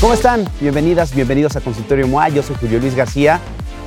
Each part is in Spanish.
¿Cómo están? Bienvenidas, bienvenidos a Consultorio MOA. Yo soy Julio Luis García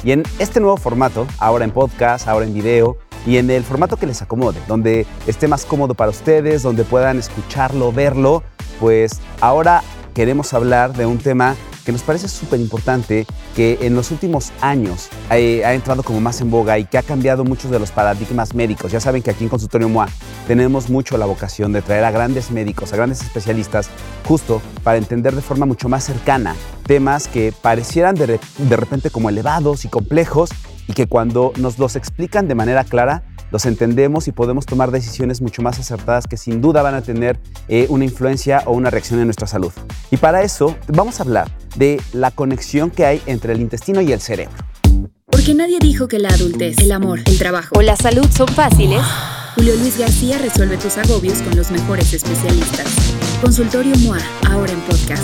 y en este nuevo formato, ahora en podcast, ahora en video y en el formato que les acomode, donde esté más cómodo para ustedes, donde puedan escucharlo, verlo, pues ahora queremos hablar de un tema que nos parece súper importante, que en los últimos años eh, ha entrado como más en boga y que ha cambiado muchos de los paradigmas médicos. Ya saben que aquí en Consultorio MOA tenemos mucho la vocación de traer a grandes médicos, a grandes especialistas, justo para entender de forma mucho más cercana temas que parecieran de, de repente como elevados y complejos y que cuando nos los explican de manera clara, los entendemos y podemos tomar decisiones mucho más acertadas que sin duda van a tener eh, una influencia o una reacción en nuestra salud. Y para eso vamos a hablar de la conexión que hay entre el intestino y el cerebro. Porque nadie dijo que la adultez, el amor, el trabajo o la salud son fáciles. Julio Luis García resuelve tus agobios con los mejores especialistas. Consultorio MOA, ahora en podcast.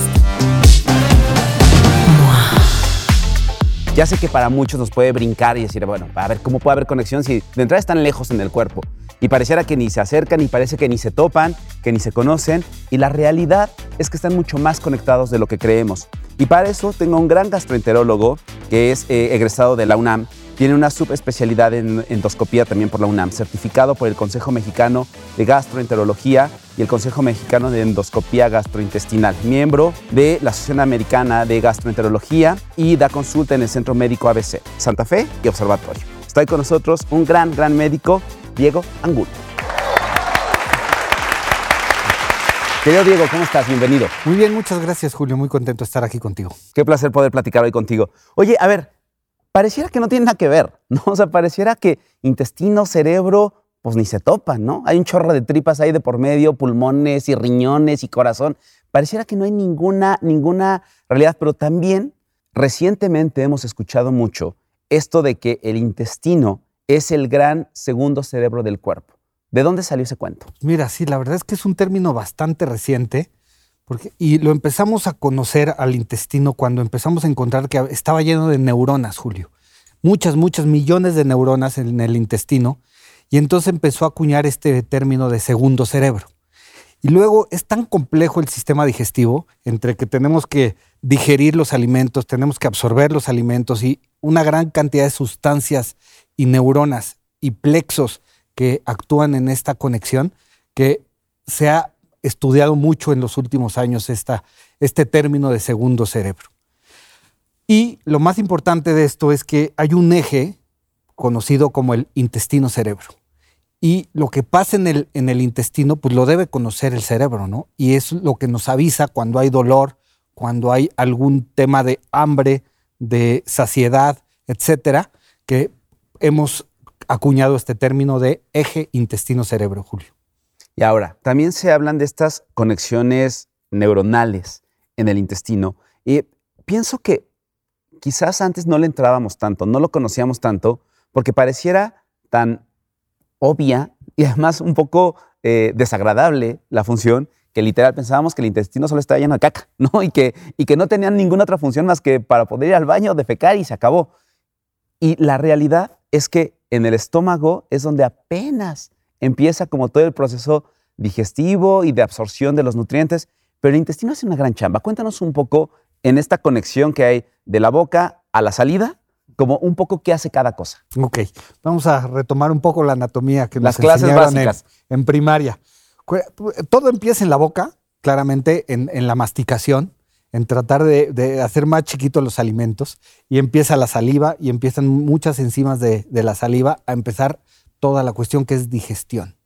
Ya sé que para muchos nos puede brincar y decir, bueno, a ver cómo puede haber conexión si de entrada están lejos en el cuerpo y pareciera que ni se acercan y parece que ni se topan, que ni se conocen y la realidad es que están mucho más conectados de lo que creemos. Y para eso tengo un gran gastroenterólogo que es eh, egresado de la UNAM tiene una subespecialidad en endoscopía también por la UNAM, certificado por el Consejo Mexicano de Gastroenterología y el Consejo Mexicano de Endoscopía Gastrointestinal, miembro de la Asociación Americana de Gastroenterología y da consulta en el Centro Médico ABC, Santa Fe y Observatorio. Está ahí con nosotros un gran, gran médico, Diego Angulo. Querido Diego, ¿cómo estás? Bienvenido. Muy bien, muchas gracias Julio, muy contento de estar aquí contigo. Qué placer poder platicar hoy contigo. Oye, a ver, pareciera que no tiene nada que ver, ¿no? O sea, pareciera que intestino, cerebro, pues ni se topan, ¿no? Hay un chorro de tripas ahí de por medio, pulmones y riñones y corazón. Pareciera que no hay ninguna, ninguna realidad, pero también recientemente hemos escuchado mucho esto de que el intestino es el gran segundo cerebro del cuerpo. ¿De dónde salió ese cuento? Mira, sí, la verdad es que es un término bastante reciente y lo empezamos a conocer al intestino cuando empezamos a encontrar que estaba lleno de neuronas, Julio. Muchas, muchas millones de neuronas en el intestino. Y entonces empezó a acuñar este término de segundo cerebro. Y luego es tan complejo el sistema digestivo, entre que tenemos que digerir los alimentos, tenemos que absorber los alimentos y una gran cantidad de sustancias y neuronas y plexos que actúan en esta conexión, que se ha estudiado mucho en los últimos años esta, este término de segundo cerebro. Y lo más importante de esto es que hay un eje conocido como el intestino cerebro. Y lo que pasa en el, en el intestino, pues lo debe conocer el cerebro, ¿no? Y es lo que nos avisa cuando hay dolor, cuando hay algún tema de hambre, de saciedad, etcétera, que hemos acuñado este término de eje intestino-cerebro, Julio. Y ahora, también se hablan de estas conexiones neuronales en el intestino. Y pienso que quizás antes no le entrábamos tanto, no lo conocíamos tanto, porque pareciera tan obvia y además un poco eh, desagradable la función que literal pensábamos que el intestino solo estaba lleno de caca, ¿no? Y que, y que no tenían ninguna otra función más que para poder ir al baño, defecar y se acabó. Y la realidad es que en el estómago es donde apenas empieza como todo el proceso digestivo y de absorción de los nutrientes, pero el intestino hace una gran chamba. Cuéntanos un poco en esta conexión que hay de la boca a la salida, como un poco qué hace cada cosa. Ok, vamos a retomar un poco la anatomía que Las clases básicas. En, primaria. Todo empieza en la boca, claramente en, la masticación, en tratar de, hacer más chiquitos los alimentos, y empieza la saliva y empiezan muchas enzimas de, de la saliva a empezar toda la cuestión que es digestión.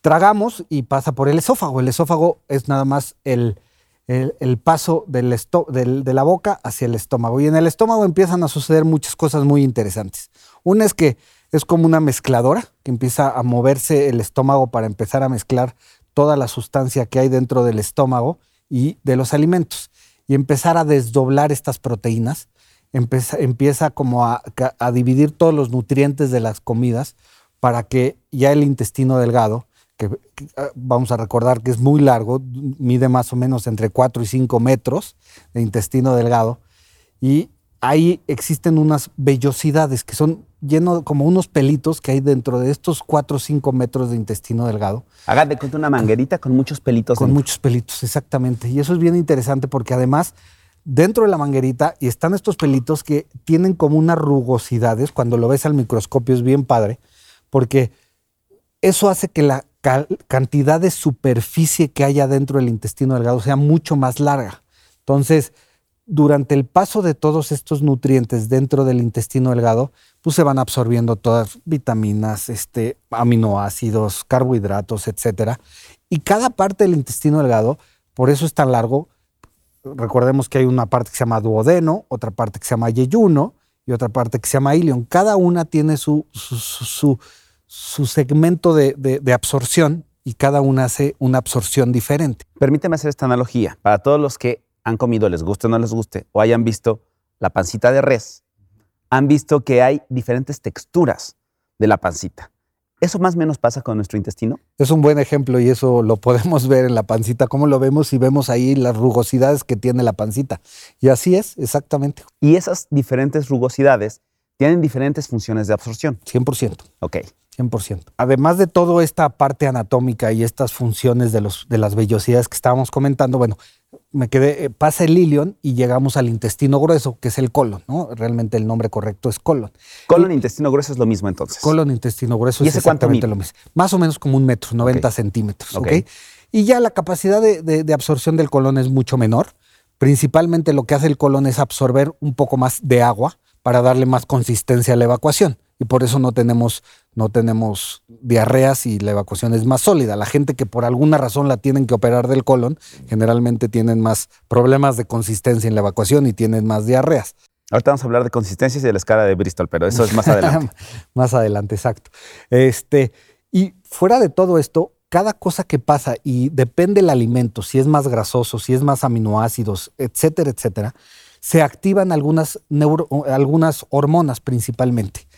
Tragamos y pasa por el esófago. El esófago es nada más el, el, paso del de la boca hacia el estómago. Y en el estómago empiezan a suceder muchas cosas muy interesantes. Una es que es como una mezcladora que empieza a moverse el estómago para empezar a mezclar toda la sustancia que hay dentro del estómago y de los alimentos y empezar a desdoblar estas proteínas. Empieza, empieza como a, a dividir todos los nutrientes de las comidas para que ya el intestino delgado, que, ah, vamos a recordar que es muy largo, mide más o menos entre 4 y 5 metros de intestino delgado, y ahí existen unas vellosidades que son llenos como unos pelitos que hay dentro de estos 4 o 5 metros de intestino delgado. Haga de cuenta una manguerita con muchos pelitos. Con muchos pelitos, exactamente. Y eso es bien interesante porque además dentro de la manguerita y están estos pelitos que tienen como unas rugosidades. Cuando lo ves al microscopio es bien padre, porque eso hace que la cantidad de superficie que haya dentro del intestino delgado sea mucho más larga. Entonces, durante el paso de todos estos nutrientes dentro del intestino delgado, pues se van absorbiendo todas vitaminas, este, aminoácidos, carbohidratos, etcétera. Y cada parte del intestino delgado, por eso es tan largo. Recordemos que hay una parte que se llama duodeno, otra parte que se llama yeyuno y otra parte que se llama ilion. Cada una tiene su, segmento de, de absorción y cada una hace una absorción diferente. Permíteme hacer esta analogía. Para todos los que han comido, les guste o no les guste, o hayan visto la pancita de res, han visto que hay diferentes texturas de la pancita. ¿Eso más o menos pasa con nuestro intestino? Es un buen ejemplo y eso lo podemos ver en la pancita, cómo lo vemos y vemos ahí las rugosidades que tiene la pancita. Y así es, exactamente. Y esas diferentes rugosidades tienen diferentes funciones de absorción. 100%. Ok. 100%. Además de toda esta parte anatómica y estas funciones de, los, de las vellosidades que estábamos comentando, bueno, me quedé, eh, pasa el ilion y llegamos al intestino grueso, que es el colon, ¿no? Realmente el nombre correcto es colon. Colon e intestino grueso es lo mismo entonces. Colon, intestino grueso es exactamente lo mismo. Más o menos como un metro, 90 centímetros, ¿ok? Y ya la capacidad de, de absorción del colon es mucho menor. Principalmente lo que hace el colon es absorber un poco más de agua para darle más consistencia a la evacuación y por eso no tenemos, no tenemos diarreas y la evacuación es más sólida. La gente que por alguna razón la tienen que operar del colon, generalmente tienen más problemas de consistencia en la evacuación y tienen más diarreas. Ahorita vamos a hablar de consistencias y de la escala de Bristol, pero eso es más adelante. más adelante, exacto. Este, y fuera de todo esto, cada cosa que pasa y depende del alimento, si es más grasoso, si es más aminoácidos, etcétera, etcétera, se activan algunas, algunas hormonas principalmente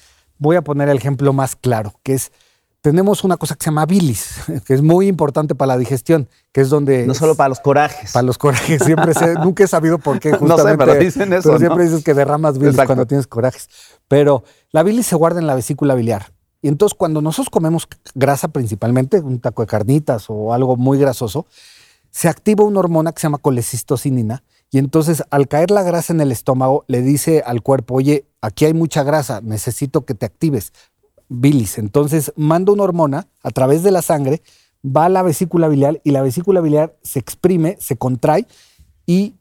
voy a poner el ejemplo más claro, que es, tenemos una cosa que se llama bilis, que es muy importante para la digestión, que es donde... No solo para los corajes. Para los corajes, siempre nunca he sabido por qué justamente. No sé, pero dicen eso, siempre dices que derramas bilis cuando tienes corajes. Pero la bilis se guarda en la vesícula biliar. Y entonces cuando nosotros comemos grasa principalmente, un taco de carnitas o algo muy grasoso, se activa una hormona que se llama colecistocinina y entonces al caer la grasa en el estómago le dice al cuerpo, oye, aquí hay mucha grasa, necesito que te actives, bilis. Entonces manda una hormona a través de la sangre, va a la vesícula biliar y la vesícula biliar se exprime, se contrae y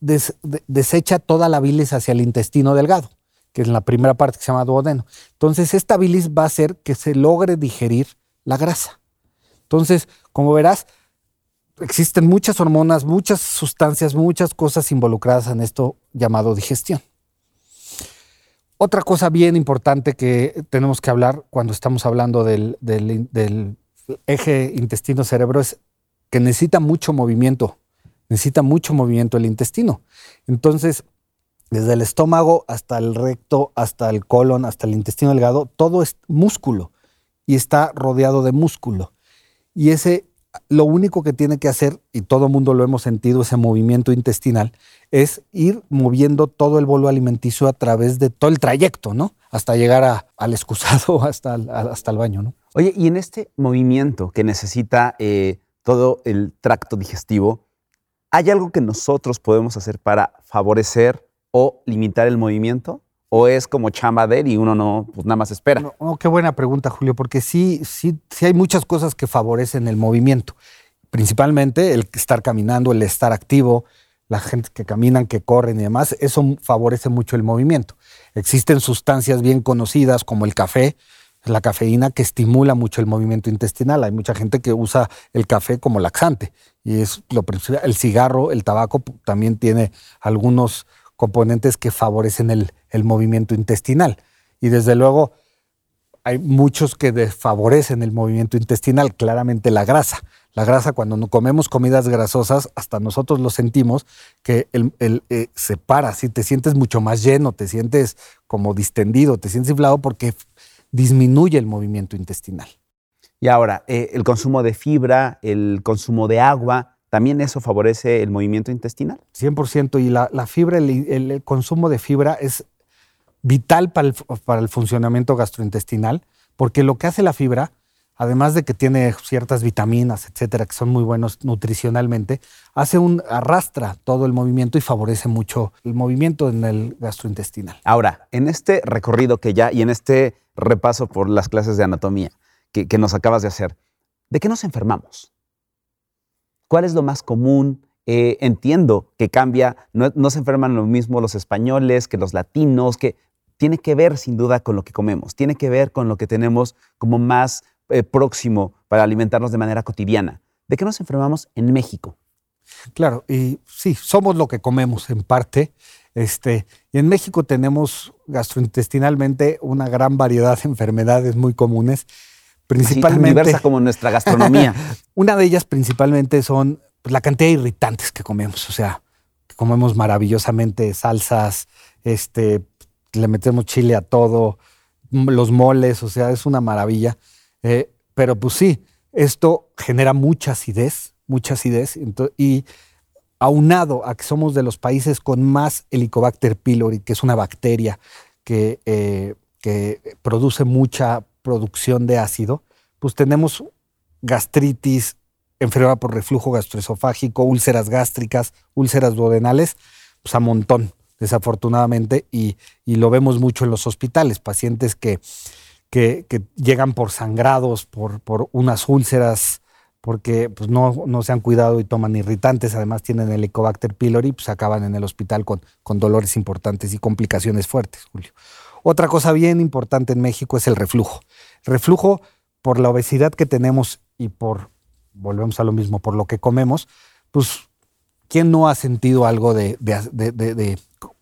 desecha toda la bilis hacia el intestino delgado, que es la primera parte que se llama duodeno. Entonces esta bilis va a hacer que se logre digerir la grasa. Entonces, como verás, existen muchas hormonas, muchas sustancias, muchas cosas involucradas en esto llamado digestión. Otra cosa bien importante que tenemos que hablar cuando estamos hablando del, eje intestino-cerebro es que necesita mucho movimiento, necesita mucho movimiento el intestino. Entonces, desde el estómago hasta el recto, hasta el colon, hasta el intestino delgado, todo es músculo y está rodeado de músculo. Y ese lo único que tiene que hacer, y todo el mundo lo hemos sentido, ese movimiento intestinal, es ir moviendo todo el bolo alimenticio a través de todo el trayecto, ¿no? Hasta llegar al excusado, hasta, hasta el baño, ¿no? Oye, y en este movimiento que necesita eh, todo el tracto digestivo, ¿hay algo que nosotros podemos hacer para favorecer o limitar el movimiento? ¿O es como chamba de él y uno no, pues nada más espera? No, qué buena pregunta, Julio, porque sí, sí, sí hay muchas cosas que favorecen el movimiento. Principalmente el estar caminando, el estar activo, la gente que caminan, que corren y demás, eso favorece mucho el movimiento. Existen sustancias bien conocidas como el café, la cafeína que estimula mucho el movimiento intestinal. Hay mucha gente que usa el café como laxante y es lo principal. El cigarro, el tabaco también tiene algunos componentes que favorecen el, movimiento intestinal. Y desde luego hay muchos que desfavorecen el movimiento intestinal, claramente la grasa. La grasa, cuando comemos comidas grasosas, hasta nosotros lo sentimos, que el, eh, se para, si te sientes mucho más lleno, te sientes como distendido, te sientes inflado porque disminuye el movimiento intestinal. Y ahora, eh, el consumo de fibra, el consumo de agua, ¿También eso favorece el movimiento intestinal? 100%. Y la, fibra, el, consumo de fibra es vital para el, funcionamiento gastrointestinal, porque lo que hace la fibra, además de que tiene ciertas vitaminas, etcétera, que son muy buenos nutricionalmente, hace un arrastra todo el movimiento y favorece mucho el movimiento en el gastrointestinal. Ahora, en este recorrido que ya y en este repaso por las clases de anatomía que, que nos acabas de hacer, ¿de qué nos enfermamos? ¿Cuál es lo más común? Eh, entiendo que cambia, no, se enferman lo mismo los españoles que los latinos, que tiene que ver sin duda con lo que comemos, tiene que ver con lo que tenemos como más eh, próximo para alimentarnos de manera cotidiana. ¿De qué nos enfermamos en México? Claro, y sí, somos lo que comemos en parte. Este, y en México tenemos gastrointestinalmente una gran variedad de enfermedades muy comunes, principalmente. Así, diversa como nuestra gastronomía. una de ellas principalmente son pues, la cantidad de irritantes que comemos. O sea, que comemos maravillosamente salsas, este, le metemos chile a todo, los moles, o sea, es una maravilla. Eh, pero pues sí, esto genera mucha acidez, mucha acidez. y aunado a que somos de los países con más Helicobacter pylori, que es una bacteria que, eh, que produce mucha producción de ácido, pues tenemos gastritis, enfermedad por reflujo gastroesofágico, úlceras gástricas, úlceras duodenales, pues a montón, desafortunadamente, y, lo vemos mucho en los hospitales, pacientes que, que, llegan por sangrados, por, por unas úlceras, porque pues, no, no, se han cuidado y toman irritantes, además tienen el Helicobacter pylori, pues acaban en el hospital con, con dolores importantes y complicaciones fuertes, Julio. Otra cosa bien importante en México es el reflujo. Reflujo, por la obesidad que tenemos y por volvemos a lo mismo, por lo que comemos, pues, ¿quién no ha sentido algo de,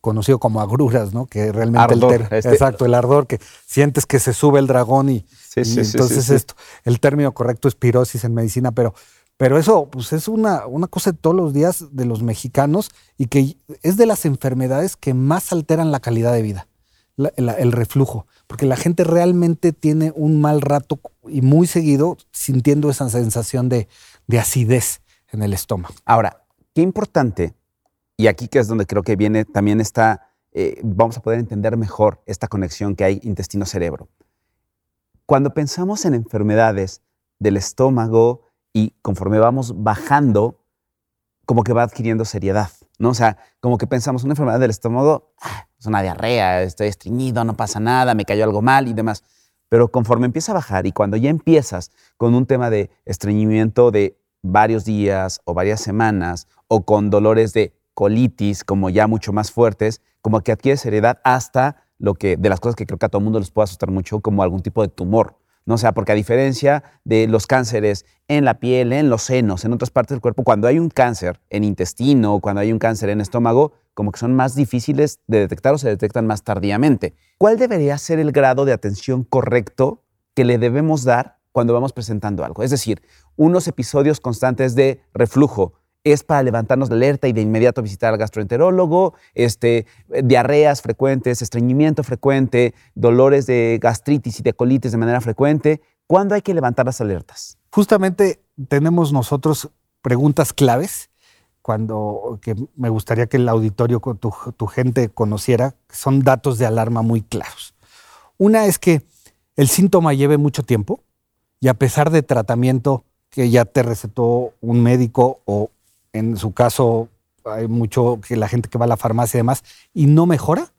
conocido como agruras, ¿no? Que realmente el este. exacto, el ardor, que sientes que se sube el dragón y, entonces esto, el término correcto es pirosis en medicina, pero, pero eso pues es una, una cosa de todos los días de los mexicanos y que es de las enfermedades que más alteran la calidad de vida, el reflujo porque la gente realmente tiene un mal rato y muy seguido sintiendo esa sensación de, acidez en el estómago. Ahora, qué importante, y aquí que es donde creo que viene también esta, eh, vamos a poder entender mejor esta conexión que hay intestino-cerebro. Cuando pensamos en enfermedades del estómago y conforme vamos bajando, como que va adquiriendo seriedad, ¿no? O sea, como que pensamos una enfermedad del estómago, ah, es una diarrea, estoy estreñido, no pasa nada, me cayó algo mal y demás. Pero conforme empieza a bajar y cuando ya empiezas con un tema de estreñimiento de varios días o varias semanas o con dolores de colitis como ya mucho más fuertes, como que adquiere seriedad hasta lo que, de las cosas que creo que a todo el mundo les puede asustar mucho, como algún tipo de tumor. ¿No? O sea, porque a diferencia de los cánceres en la piel, en los senos, en otras partes del cuerpo, cuando hay un cáncer en intestino, cuando hay un cáncer en estómago, como que son más difíciles de detectar o se detectan más tardíamente. ¿Cuál debería ser el grado de atención correcto que le debemos dar cuando vamos presentando algo? Es decir, unos episodios constantes de reflujo, es para levantarnos la alerta y de inmediato visitar al gastroenterólogo, este, diarreas frecuentes, estreñimiento frecuente, dolores de gastritis y de colitis de manera frecuente. ¿Cuándo hay que levantar las alertas? Justamente tenemos nosotros preguntas claves cuando que me gustaría que el auditorio, tu, tu gente conociera, son datos de alarma muy claros. Una es que el síntoma lleve mucho tiempo y a pesar de tratamiento que ya te recetó un médico o en su caso hay mucho que la gente que va a la farmacia y demás, y no mejora,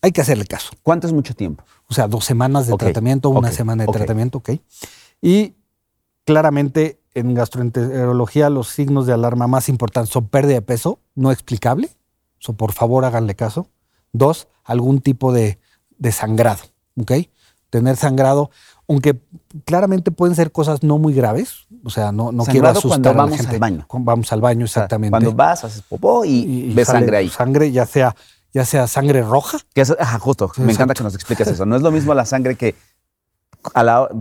hay que hacerle caso. ¿Cuánto es mucho tiempo? O sea, dos semanas de tratamiento, una semana de tratamiento, ok. Y claramente en gastroenterología los signos de alarma más importantes son pérdida de peso no explicable, so, por favor háganle caso. Dos, algún tipo de, de sangrado, ¿ok? Tener sangrado aunque claramente pueden ser cosas no muy graves, o sea, no, no quiero asustar cuando vamos al baño. Vamos al baño, exactamente. cuando vas, haces popó y, ves sangre ahí. Sangre, ya sea, ya sea sangre roja. Que es, ajá, justo, me encanta que nos expliques eso. No es lo mismo la sangre que,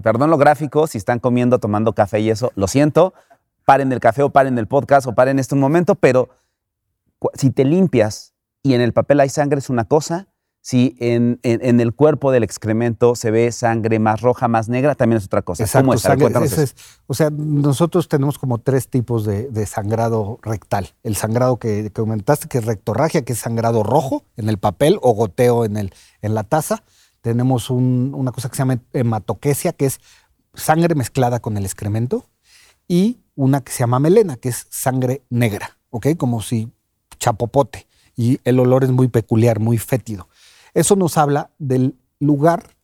perdón lo gráfico, si están comiendo, tomando café y eso, lo siento, paren el café o paren el podcast o paren esto un momento, pero si te limpias y en el papel hay sangre es una cosa, si en, el cuerpo del excremento se ve sangre más roja, más negra, también es otra cosa. Exacto, es? o sea, nosotros tenemos como tres tipos de, sangrado rectal. El sangrado que, que, comentaste, que es rectorragia, que es sangrado rojo en el papel o goteo en, el, en la taza. Tenemos una cosa que se llama hematoquesia, que es sangre mezclada con el excremento y una que se llama melena, que es sangre negra, ¿ok? Como si chapopote. Y el olor es muy peculiar, muy fétido. Eso nos habla del lugar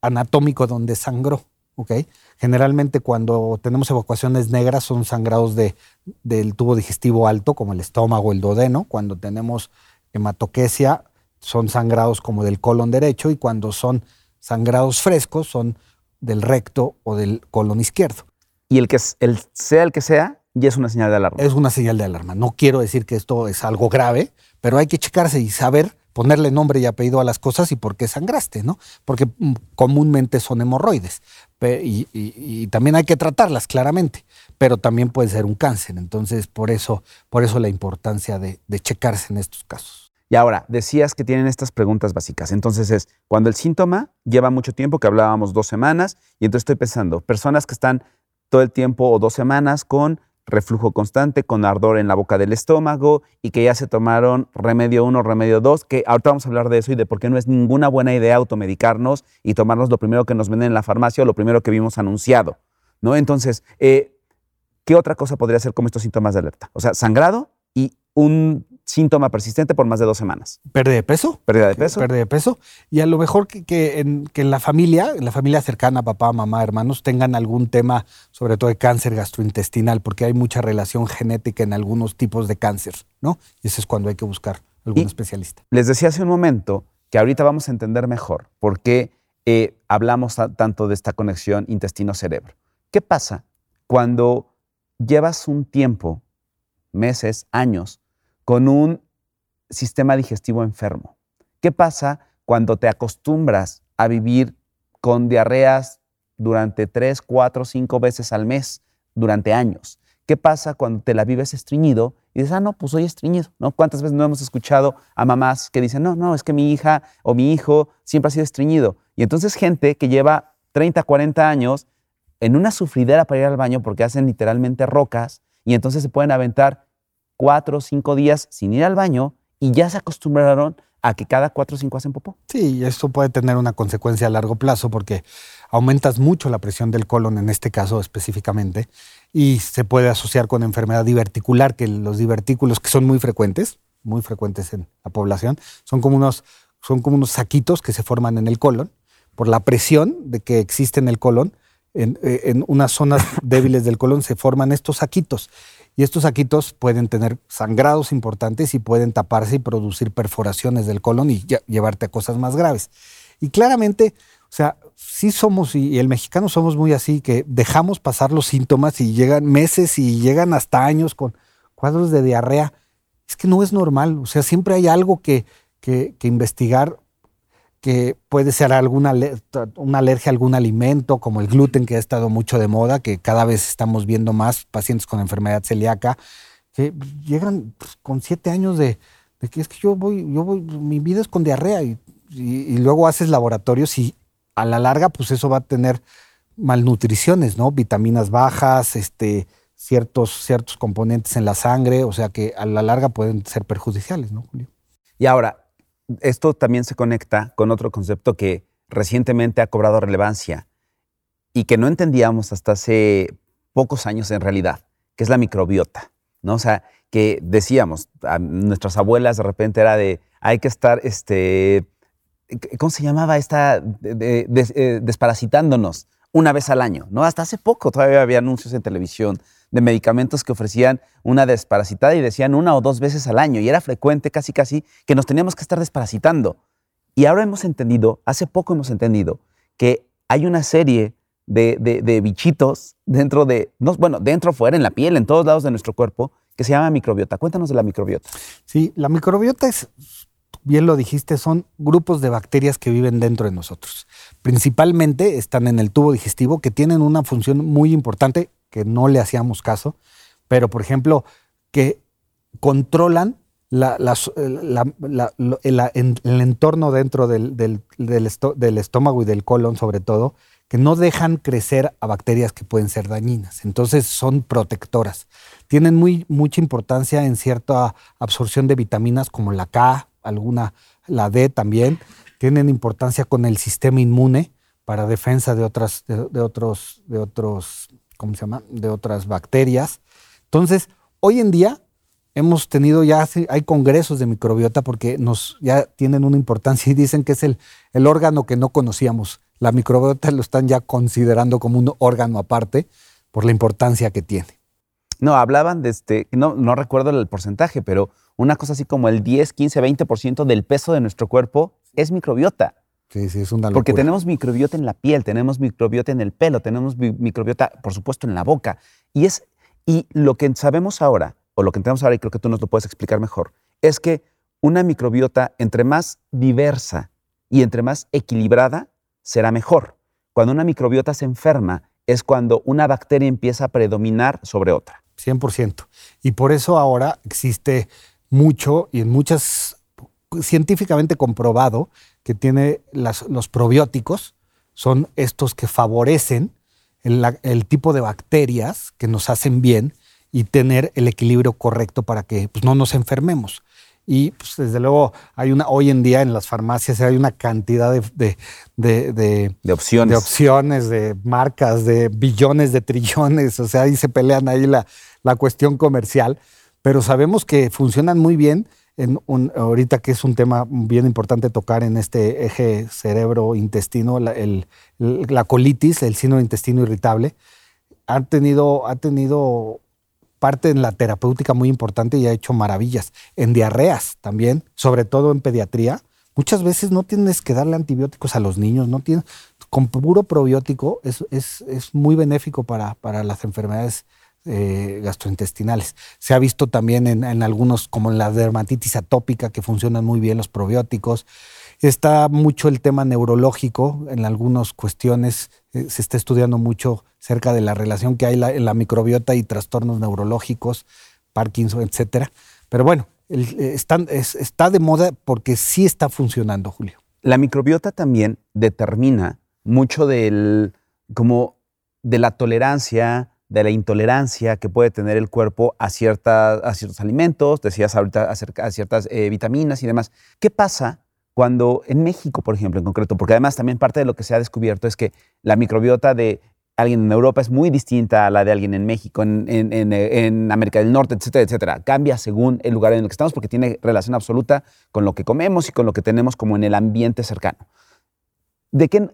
anatómico donde sangró, ¿ok? Generalmente cuando tenemos evacuaciones negras son sangrados de, del tubo digestivo alto, como el estómago, el duodeno. Cuando tenemos hematoquesia son sangrados como del colon derecho y cuando son sangrados frescos son del recto o del colon izquierdo. Y el que el, sea el que sea, ya es una señal de alarma. Es una señal de alarma. No quiero decir que esto es algo grave, pero hay que checarse y saber ponerle nombre y apellido a las cosas y por qué sangraste, ¿no? Porque mm, comúnmente son hemorroides y, también hay que tratarlas, claramente, pero también puede ser un cáncer. Entonces, por eso, por eso la importancia de, de checarse en estos casos. Y ahora, decías que tienen estas preguntas básicas. Entonces es, cuando el síntoma lleva mucho tiempo, que hablábamos dos semanas, y entonces estoy pensando, personas que están todo el tiempo o dos semanas con reflujo constante, con ardor en la boca del estómago y que ya se tomaron remedio 1, remedio 2, que ahorita vamos a hablar de eso y de por qué no es ninguna buena idea automedicarnos y tomarnos lo primero que nos venden en la farmacia o lo primero que vimos anunciado. ¿no? Entonces, eh, ¿qué otra cosa podría ser como estos síntomas de alerta? O sea, sangrado y un síntoma persistente por más de dos semanas. Pérdida de peso. Pérdida de peso. Pérdida de peso. Y a lo mejor que, en, la familia, en la familia cercana, papá, mamá, hermanos, tengan algún tema, sobre todo de cáncer gastrointestinal, porque hay mucha relación genética en algunos tipos de cáncer, ¿no? Y eso es cuando hay que buscar algún especialista. Les decía hace un momento que ahorita vamos a entender mejor por qué eh, hablamos tanto de esta conexión intestino-cerebro. ¿Qué pasa cuando llevas un tiempo, meses, años, con un sistema digestivo enfermo. ¿Qué pasa cuando te acostumbras a vivir con diarreas durante tres, cuatro, cinco veces al mes durante años? ¿Qué pasa cuando te la vives estreñido y dices, ah, no, pues soy estreñido? ¿no? ¿Cuántas veces no hemos escuchado a mamás que dicen, no, no, es que mi hija o mi hijo siempre ha sido estreñido? Y entonces gente que lleva 30, 40 años en una sufridera para ir al baño porque hacen literalmente rocas y entonces se pueden aventar cuatro o cinco días sin ir al baño y ya se acostumbraron a que cada cuatro o cinco hacen popó. Sí, esto puede tener una consecuencia a largo plazo porque aumentas mucho la presión del colon en este caso específicamente y se puede asociar con enfermedad diverticular, que los divertículos que son muy frecuentes, muy frecuentes en la población, son como unos, son como unos saquitos que se forman en el colon por la presión de que existe en el colon. En, eh, en unas zonas débiles del colon se forman estos saquitos y estos saquitos pueden tener sangrados importantes y pueden taparse y producir perforaciones del colon y llevarte a cosas más graves. Y claramente, o sea, sí somos, y el mexicano somos muy así, que dejamos pasar los síntomas y llegan meses y llegan hasta años con cuadros de diarrea. Es que no es normal, o sea, siempre hay algo que, que, que investigar que puede ser alguna una alergia a algún alimento, como el gluten, que ha estado mucho de moda, que cada vez estamos viendo más pacientes con enfermedad celíaca, que llegan pues, con siete años de, que es que yo voy, yo voy, mi vida es con diarrea y, luego haces laboratorios y a la larga, pues eso va a tener malnutriciones, ¿no? Vitaminas bajas, este, ciertos, ciertos componentes en la sangre, o sea que a la larga pueden ser perjudiciales, ¿no, Julio? Y ahora, esto también se conecta con otro concepto que recientemente ha cobrado relevancia y que no entendíamos hasta hace pocos años en realidad, que es la microbiota. ¿no? O sea, que decíamos, a nuestras abuelas de repente era de, hay que estar, este, ¿cómo se llamaba esta? Eh, desparasitándonos una vez al año, ¿no? Hasta hace poco todavía había anuncios en televisión de medicamentos que ofrecían una desparasitada y decían una o dos veces al año. Y era frecuente, casi casi, que nos teníamos que estar desparasitando. Y ahora hemos entendido, hace poco hemos entendido, que hay una serie de, bichitos dentro de, bueno, dentro, fuera, en la piel, en todos lados de nuestro cuerpo, que se llama microbiota. Cuéntanos de la microbiota. Sí, la microbiota es, bien lo dijiste, son grupos de bacterias que viven dentro de nosotros. Principalmente están en el tubo digestivo, que tienen una función muy importante que no le hacíamos caso, pero por ejemplo, que controlan el, entorno dentro del, estómago y del colon sobre todo, que no dejan crecer a bacterias que pueden ser dañinas. Entonces son protectoras. Tienen muy, mucha importancia en cierta absorción de vitaminas como la K, alguna, la D también. Tienen importancia con el sistema inmune para defensa de otras, de otros, de otros, ¿cómo se llama? De otras bacterias. Entonces, hoy en día hemos tenido ya, hay congresos de microbiota porque nos ya tienen una importancia y dicen que es el, el órgano que no conocíamos. La microbiota lo están ya considerando como un órgano aparte por la importancia que tiene. No, hablaban de este, no, no recuerdo el porcentaje, pero una cosa así como el 10, 15, 20% del peso de nuestro cuerpo es microbiota. Sí, sí, es una locura. Porque tenemos microbiota en la piel, tenemos microbiota en el pelo, tenemos microbiota, por supuesto, en la boca. Y, es, y lo que sabemos ahora o lo que entendemos ahora, y creo que tú nos lo puedes explicar mejor, es que una microbiota entre más diversa y entre más equilibrada será mejor. Cuando una microbiota se enferma es cuando una bacteria empieza a predominar sobre otra. 100%. Y por eso ahora existe mucho y en muchas, científicamente comprobado, que tiene los probióticos, son estos que favorecen el tipo de bacterias que nos hacen bien y tener el equilibrio correcto para que pues, no nos enfermemos. Y pues, desde luego hay una, hoy en día en las farmacias hay una cantidad de, de, de, opciones. de opciones, de marcas, de billones, de trillones. O sea, ahí se pelean ahí la, la cuestión comercial, pero sabemos que funcionan muy bien. Ahorita que es un tema bien importante tocar en este eje cerebro-intestino, la, la colitis, el sino intestino irritable, ha tenido, ha tenido parte en la terapéutica muy importante y ha hecho maravillas. En diarreas también, sobre todo en pediatría. Muchas veces no tienes que darle antibióticos a los niños, no tienes, con puro probiótico es, es, es muy benéfico para, para las enfermedades eh, gastrointestinales. Se ha visto también en, algunos, como en la dermatitis atópica, que funcionan muy bien los probióticos. Está mucho el tema neurológico, en algunas cuestiones eh, se está estudiando mucho cerca de la relación que hay en la microbiota y trastornos neurológicos, Parkinson, etcétera. Pero bueno, eh, está, de moda porque sí está funcionando, Julio. La microbiota también determina mucho del, como de la tolerancia, de la intolerancia que puede tener el cuerpo a, a ciertos alimentos, decías ahorita acerca a ciertas eh, vitaminas y demás. ¿Qué pasa cuando en México, por ejemplo, en concreto, porque además también parte de lo que se ha descubierto es que la microbiota de alguien en Europa es muy distinta a la de alguien en México, en, América del Norte, etcétera, etcétera. Cambia según el lugar en el que estamos porque tiene relación absoluta con lo que comemos y con lo que tenemos como en el ambiente cercano. ¿De qué,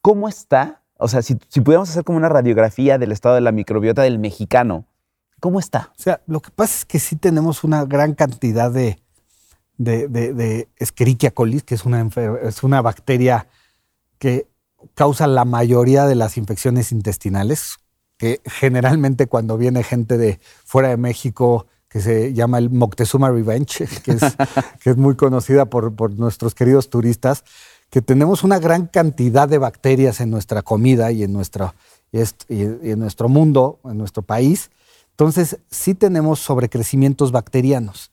¿Cómo está? O sea, si, si pudiéramos hacer como una radiografía del estado de la microbiota del mexicano, ¿cómo está? O sea, lo que pasa es que sí tenemos una gran cantidad de, de, de, Escherichia coli, que es una, es una bacteria que causa la mayoría de las infecciones intestinales, que generalmente cuando viene gente de fuera de México, que se llama el Moctezuma Revenge, que es, que es muy conocida por, por, nuestros queridos turistas, que tenemos una gran cantidad de bacterias en nuestra comida y en, y en nuestro mundo, en nuestro país. Entonces, sí tenemos sobrecrecimientos bacterianos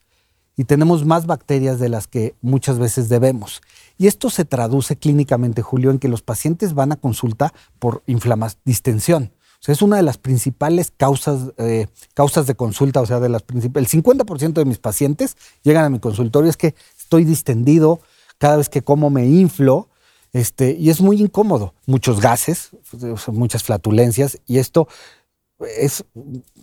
y tenemos más bacterias de las que muchas veces debemos. Y esto se traduce clínicamente, Julio, en que los pacientes van a consulta por inflamación, distensión. O sea, es una de las principales causas, eh, causas de consulta, o sea, de las principales. El 50% de mis pacientes llegan a mi consultorio es que estoy distendido, cada vez que como me inflo, este, y es muy incómodo. Muchos gases, muchas flatulencias, y esto es,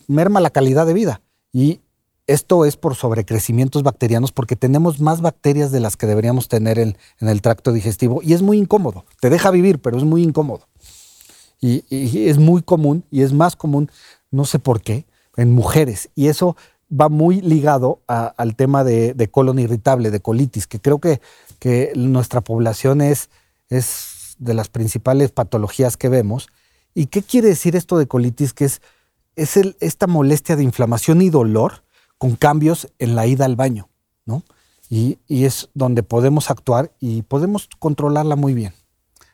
merma la calidad de vida. Y esto es por sobrecrecimientos bacterianos porque tenemos más bacterias de las que deberíamos tener en, el tracto digestivo y es muy incómodo. Te deja vivir, pero es muy incómodo. Y, es muy común y es más común, no sé por qué, en mujeres. Y eso va muy ligado al tema de, colon irritable, de colitis, que creo que, que nuestra población es, es de las principales patologías que vemos. ¿Y qué quiere decir esto de colitis? Que es, es esta molestia de inflamación y dolor con cambios en la ida al baño, ¿no? Y, es donde podemos actuar y podemos controlarla muy bien.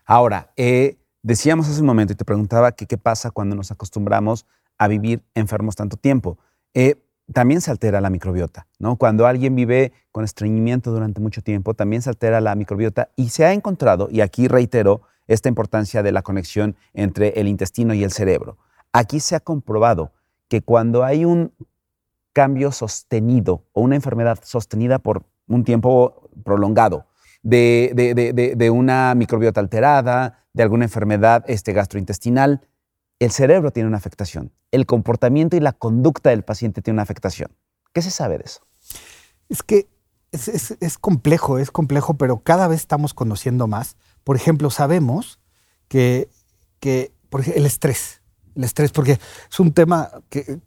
Ahora, eh, decíamos hace un momento y te preguntaba qué pasa cuando nos acostumbramos a vivir enfermos tanto tiempo. Eh, también se altera la microbiota, ¿no? Cuando alguien vive con estreñimiento durante mucho tiempo, también se altera la microbiota y se ha encontrado, y aquí reitero esta importancia de la conexión entre el intestino y el cerebro. Aquí se ha comprobado que cuando hay un cambio sostenido o una enfermedad sostenida por un tiempo prolongado de, una microbiota alterada, de alguna enfermedad este, gastrointestinal, el cerebro tiene una afectación, el comportamiento y la conducta del paciente tiene una afectación. ¿Qué se sabe de eso? Es que es, complejo, es complejo, pero cada vez estamos conociendo más. Por ejemplo, sabemos que, que el estrés, el estrés, porque es un tema que,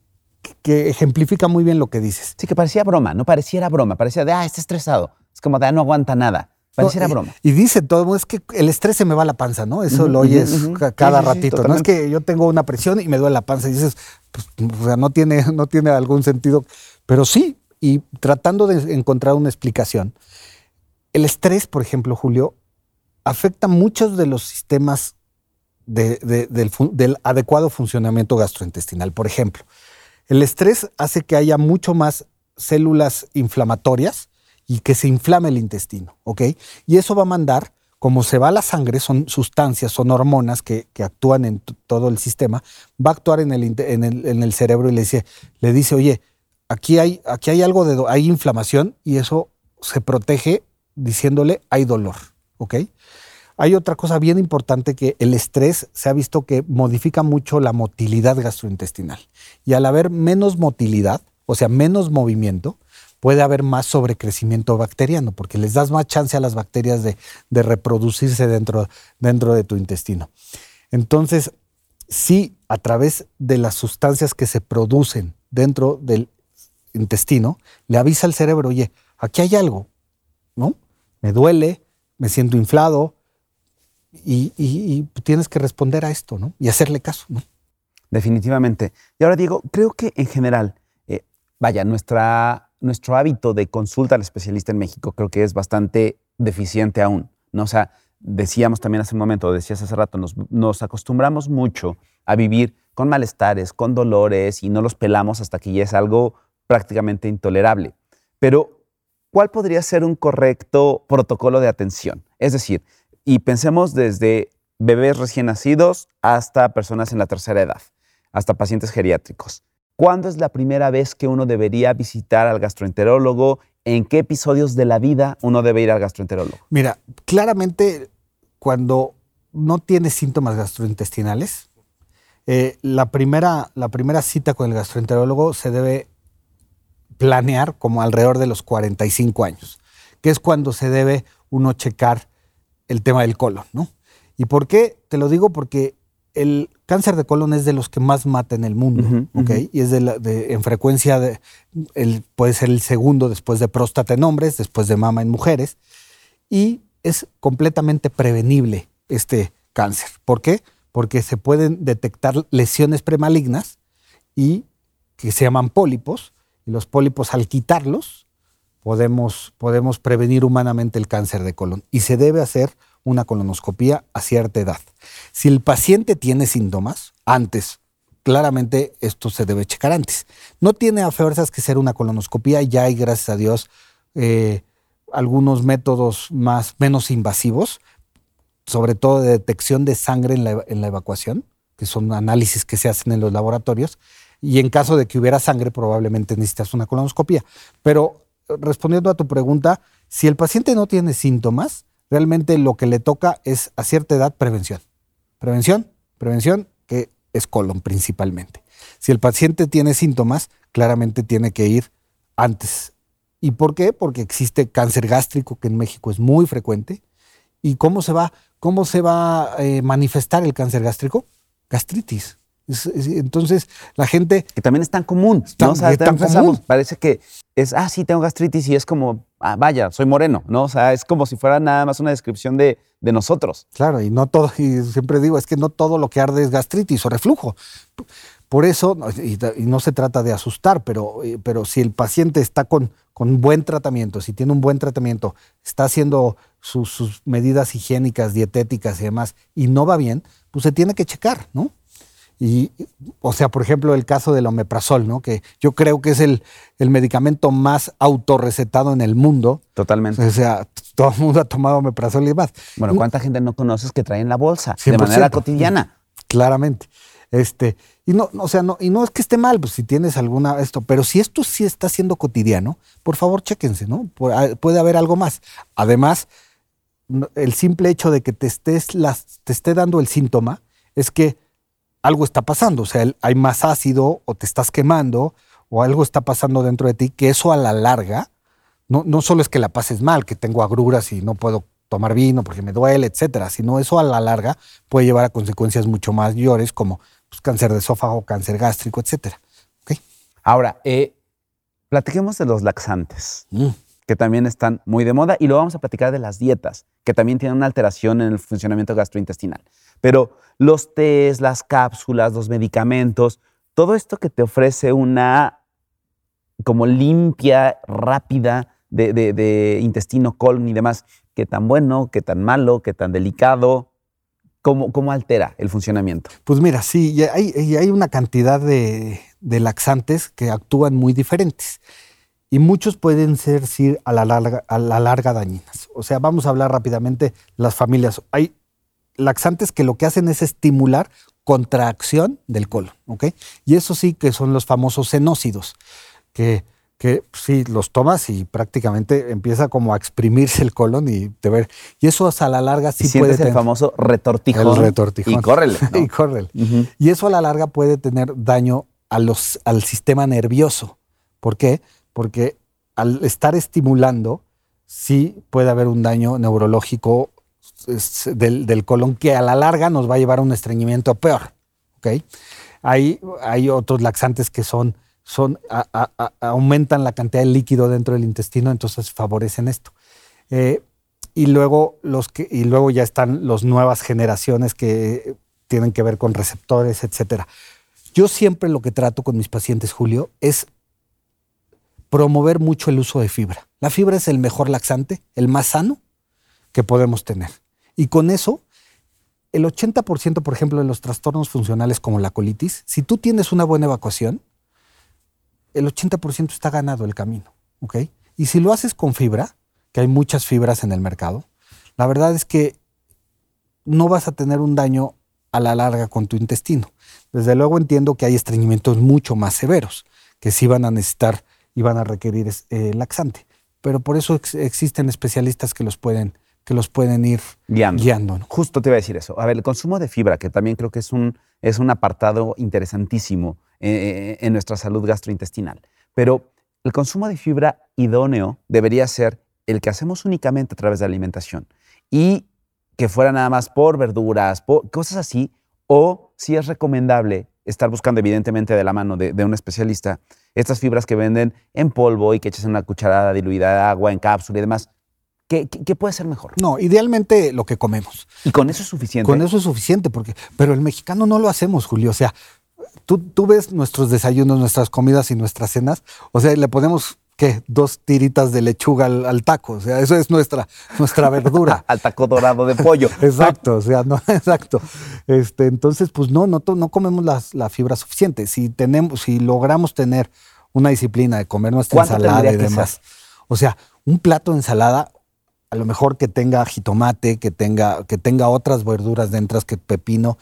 que ejemplifica muy bien lo que dices. Sí, que parecía broma, no pareciera broma, parecía de, ah, está estresado. Es como de, ah, no aguanta nada. Pareciera broma. Y dice todo, es que el estrés se me va a la panza, ¿no? Eso lo oyes cada ratito. no es que yo tengo una presión y me duele la panza y dices, pues, o sea, no tiene, no tiene algún sentido. Pero sí, y tratando de encontrar una explicación, el estrés, por ejemplo, Julio, afecta muchos de los sistemas del, del adecuado funcionamiento gastrointestinal. Por ejemplo, el estrés hace que haya mucho más células inflamatorias y que se inflame el intestino, ¿ok? Y eso va a mandar, como se va la sangre, son sustancias, son hormonas que, actúan en todo el sistema, va a actuar en el, en el, cerebro y le dice, le dice, oye, aquí hay, aquí hay algo de, hay inflamación y eso se protege diciéndole, hay dolor, ¿ok? Hay otra cosa bien importante que el estrés se ha visto que modifica mucho la motilidad gastrointestinal. Y al haber menos motilidad, o sea, menos movimiento, puede haber más sobrecrecimiento bacteriano, porque les das más chance a las bacterias de, reproducirse dentro, dentro de tu intestino. Entonces, si a través de las sustancias que se producen dentro del intestino, le avisa al cerebro, oye, aquí hay algo, ¿no? Me duele, me siento inflado, y, tienes que responder a esto, ¿no? Y hacerle caso, ¿no? Definitivamente. Y ahora, Diego, creo que en general, eh, vaya, nuestra, nuestro hábito de consulta al especialista en México creo que es bastante deficiente aún, ¿no? O sea, decíamos también hace un momento, decías hace rato, nos, nos acostumbramos mucho a vivir con malestares, con dolores y no los pelamos hasta que ya es algo prácticamente intolerable. Pero, ¿cuál podría ser un correcto protocolo de atención? Es decir, y pensemos desde bebés recién nacidos hasta personas en la tercera edad, hasta pacientes geriátricos. ¿Cuándo es la primera vez que uno debería visitar al gastroenterólogo? ¿En qué episodios de la vida uno debe ir al gastroenterólogo? Mira, claramente cuando no tiene síntomas gastrointestinales, eh, la, primera, la primera cita con el gastroenterólogo se debe planear como alrededor de los 45 años, que es cuando se debe uno checar el tema del colon, ¿no? ¿Y por qué? Te lo digo porque el cáncer de colon es de los que más mata en el mundo, ¿ok? Y es de, en frecuencia, de, el, puede ser el segundo después de próstata en hombres, después de mama en mujeres, y es completamente prevenible este cáncer. ¿Por qué? Porque se pueden detectar lesiones premalignas y que se llaman pólipos, y los pólipos al quitarlos podemos, podemos prevenir humanamente el cáncer de colon y se debe hacer una colonoscopía a cierta edad. Si el paciente tiene síntomas, antes, claramente esto se debe checar antes. No tiene a fuerzas que ser una colonoscopía, ya hay, gracias a Dios, eh, algunos métodos más, menos invasivos, sobre todo de detección de sangre en la, en la evacuación, que son análisis que se hacen en los laboratorios, y en caso de que hubiera sangre, probablemente necesitas una colonoscopía. Pero respondiendo a tu pregunta, si el paciente no tiene síntomas, realmente lo que le toca es a cierta edad prevención. Prevención, prevención, que es colon principalmente. Si el paciente tiene síntomas, claramente tiene que ir antes. ¿Y por qué? Porque existe cáncer gástrico, que en México es muy frecuente. ¿Y cómo se va, cómo se va a eh, manifestar el cáncer gástrico? Gastritis entonces, la gente... Que también es tan común, ¿no? O sea, tan común. Parece que es, ah, sí, tengo gastritis y es como, ah, vaya, soy moreno, ¿no? O sea, es como si fuera nada más una descripción de, de nosotros. Claro, y no todo, y siempre digo, es que no todo lo que arde es gastritis o reflujo. Por eso, y, no se trata de asustar, pero, eh, pero si el paciente está con, con buen tratamiento, si tiene un buen tratamiento, está haciendo sus, sus medidas higiénicas, dietéticas y demás, y no va bien, pues se tiene que checar, ¿no? Y, o sea, por ejemplo, el caso del omeprazol, ¿no? Que yo creo que es el, el medicamento más autorrecetado en el mundo. Totalmente. O sea, todo el mundo ha tomado omeprazol y demás. Bueno, ¿cuánta gente no conoces que trae en la bolsa de manera cotidiana? Claramente. Este, y no, o sea, no, y no es que esté mal, pues si tienes alguna esto, pero si esto sí está siendo cotidiano, por favor, chéquense, ¿no? Ah, puede haber algo más. Además, el simple hecho de que te, estés las, te esté dando el síntoma es que algo está pasando, o sea, hay más ácido o te estás quemando o algo está pasando dentro de ti que eso a la larga, no, no solo es que la pases mal, que tengo agruras y no puedo tomar vino porque me duele, etcétera, sino eso a la larga puede llevar a consecuencias mucho mayores como pues, cáncer de esófago, cáncer gástrico, etcétera. Ahora, eh, platiquemos de los laxantes, mm. que también están muy de moda, y lo vamos a platicar de las dietas, que también tienen una alteración en el funcionamiento gastrointestinal. Pero los tés, las cápsulas, los medicamentos, todo esto que te ofrece una como limpia, rápida de, intestino, colon y demás, qué tan bueno, qué tan malo, qué tan delicado, cómo, cómo altera el funcionamiento. Pues mira, sí, hay, hay una cantidad de, laxantes que actúan muy diferentes y muchos pueden ser a, la larga, a la larga dañinas. O sea, vamos a hablar rápidamente las familias. Hay laxantes que lo que hacen es estimular contracción del colon, ¿ok? Y eso sí que son los famosos senócidos, que que sí, los tomas y prácticamente empieza como a exprimirse el colon y te ver. Y eso a la larga sí y puede tener. el famoso retortijón. El retortijón. Y córrele. y córrele. Y eso a la larga puede tener daño a los, al sistema nervioso. ¿Por qué? Porque al estar estimulando, sí puede haber un daño neurológico del, del colon que a la larga nos va a llevar a un estreñimiento peor. ¿Ok? Hay, hay otros laxantes que son son, aumentan la cantidad de líquido dentro del intestino, entonces favorecen esto. Eh, y, luego los que, y luego ya están las nuevas generaciones que tienen que ver con receptores, etc. Yo siempre lo que trato con mis pacientes, Julio, es promover mucho el uso de fibra. La fibra es el mejor laxante, el más sano que podemos tener. Y con eso, el 80%, por ejemplo, de los trastornos funcionales como la colitis, si tú tienes una buena evacuación, el 80% está ganado el camino. Y si lo haces con fibra, que hay muchas fibras en el mercado, la verdad es que no vas a tener un daño a la larga con tu intestino. Desde luego entiendo que hay estreñimientos mucho más severos, que sí van a necesitar y van a requerir eh, laxante. Pero por eso existen especialistas que los pueden, que los pueden ir guiando. Justo te iba a decir eso. A ver, el consumo de fibra, que también creo que es un, es un apartado interesantísimo eh, en nuestra salud gastrointestinal. Pero el consumo de fibra idóneo debería ser el que hacemos únicamente a través de la alimentación y que fuera nada más por verduras, por cosas así, o si es recomendable estar buscando evidentemente de la mano de, un especialista estas fibras que venden en polvo y que eches una cucharada diluida de agua en cápsula y demás. ¿Qué, ¿Qué, puede ser mejor? No, idealmente lo que comemos. ¿Y con eso es suficiente? Con eso es suficiente, porque, pero el mexicano no lo hacemos, Julio. O sea, tú, ves nuestros desayunos, nuestras comidas y nuestras cenas, o sea, le ponemos ¿qué? Dos tiritas de lechuga al, taco. O sea, eso es nuestra, nuestra verdura. al taco dorado de pollo. exacto, o sea, no, exacto. Este, entonces, pues no, no, no comemos la, fibra suficiente. Si tenemos, si logramos tener una disciplina de comer nuestra ensalada y demás. O sea, un plato de ensalada, a lo mejor que tenga jitomate, que tenga, que tenga otras verduras dentro, que pepino,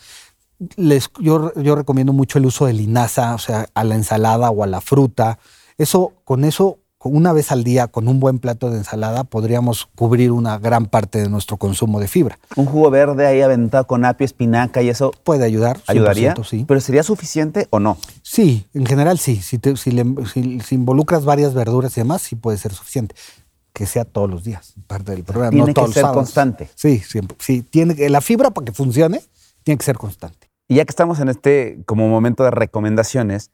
les, yo, yo recomiendo mucho el uso de linaza, o sea, a la ensalada o a la fruta. Eso, con eso, una vez al día, con un buen plato de ensalada, podríamos cubrir una gran parte de nuestro consumo de fibra. Un jugo verde ahí aventado con apio, espinaca y eso. Puede ayudar. ¿Ayudaría? Sí. ¿Pero sería suficiente o no? Sí, en general sí. Si, si, involucras varias verduras y demás, sí puede ser suficiente que sea todos los días, parte del programa. Tiene que ser constante. Sí, siempre. Sí, tiene, la fibra para que funcione tiene que ser constante. Y ya que estamos en este como momento de recomendaciones,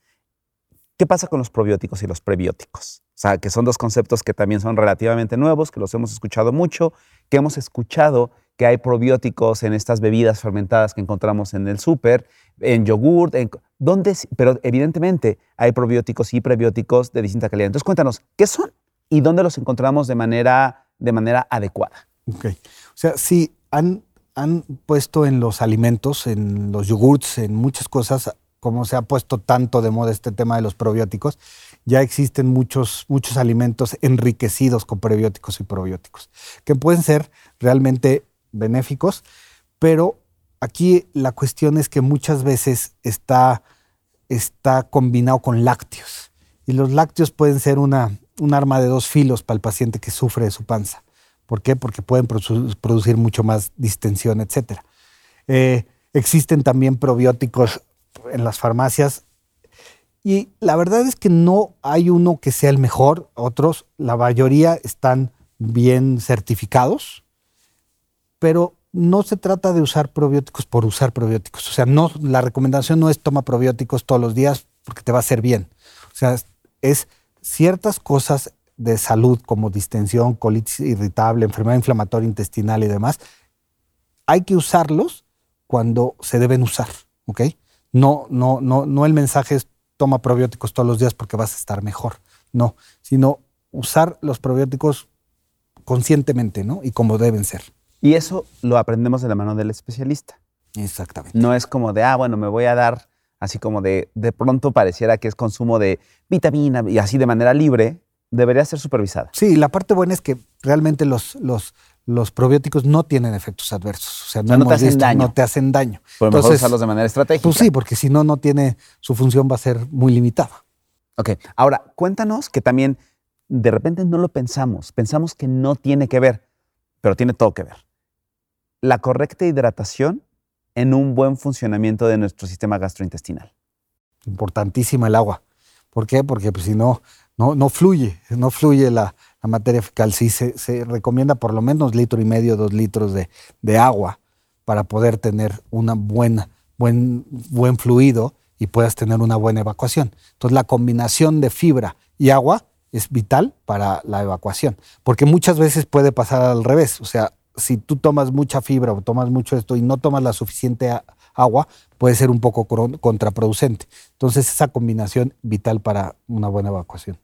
¿qué pasa con los probióticos y los prebióticos? O sea, que son dos conceptos que también son relativamente nuevos, que los hemos escuchado mucho, que hemos escuchado que hay probióticos en estas bebidas fermentadas que encontramos en el súper, en yogurt, en, ¿dónde, pero evidentemente hay probióticos y prebióticos de distinta calidad. Entonces cuéntanos, ¿qué son y dónde los encontramos de manera, de manera adecuada? Ok. O sea, sí, han han puesto en los alimentos, en los yogurts, en muchas cosas, como se ha puesto tanto de moda este tema de los probióticos, ya existen muchos, muchos alimentos enriquecidos con prebióticos y probióticos, que pueden ser realmente benéficos, pero aquí la cuestión es que muchas veces está, está combinado con lácteos. Y los lácteos pueden ser una, un arma de dos filos para el paciente que sufre de su panza ¿Por qué? Porque pueden producir mucho más distensión, etc. Eh, existen también probióticos en las farmacias y la verdad es que no hay uno que sea el mejor, otros, la mayoría están bien certificados, pero no se trata de usar probióticos por usar probióticos. O sea, no, la recomendación no es toma probióticos todos los días porque te va a hacer bien. O sea, es ciertas cosas de salud como distensión, colitis irritable, enfermedad inflamatoria intestinal y demás, hay que usarlos cuando se deben usar, ¿ok? No, no, no, no el mensaje es toma probióticos todos los días porque vas a estar mejor, no, sino usar los probióticos conscientemente, ¿no? Y como deben ser. Y eso lo aprendemos de la mano del especialista. Exactamente. No es como de, ah, bueno, me voy a dar así como de, de pronto pareciera que es consumo de vitamina y así de manera libre, debería ser supervisada. Sí, la parte buena es que realmente los, los, los probióticos no tienen efectos adversos. O sea, no, te hacen daño. No te hacen daño. Por mejor usarlos de manera estratégica. Pues sí, porque si no, no tiene, su función va a ser muy limitada. Ok, ahora cuéntanos que también de repente no lo pensamos, pensamos que no tiene que ver, pero tiene todo que ver. La correcta hidratación en un buen funcionamiento de nuestro sistema gastrointestinal. Importantísima el agua. ¿Por qué? Porque pues, si no, no, fluye, no fluye la, materia fecal. Sí se, recomienda por lo menos litro y medio, dos litros de, agua para poder tener una buena, buen, buen fluido y puedas tener una buena evacuación. Entonces la combinación de fibra y agua es vital para la evacuación, porque muchas veces puede pasar al revés, o sea, si tú tomas mucha fibra o tomas mucho esto y no tomas la suficiente agua, puede ser un poco contraproducente. Entonces esa combinación vital para una buena evacuación.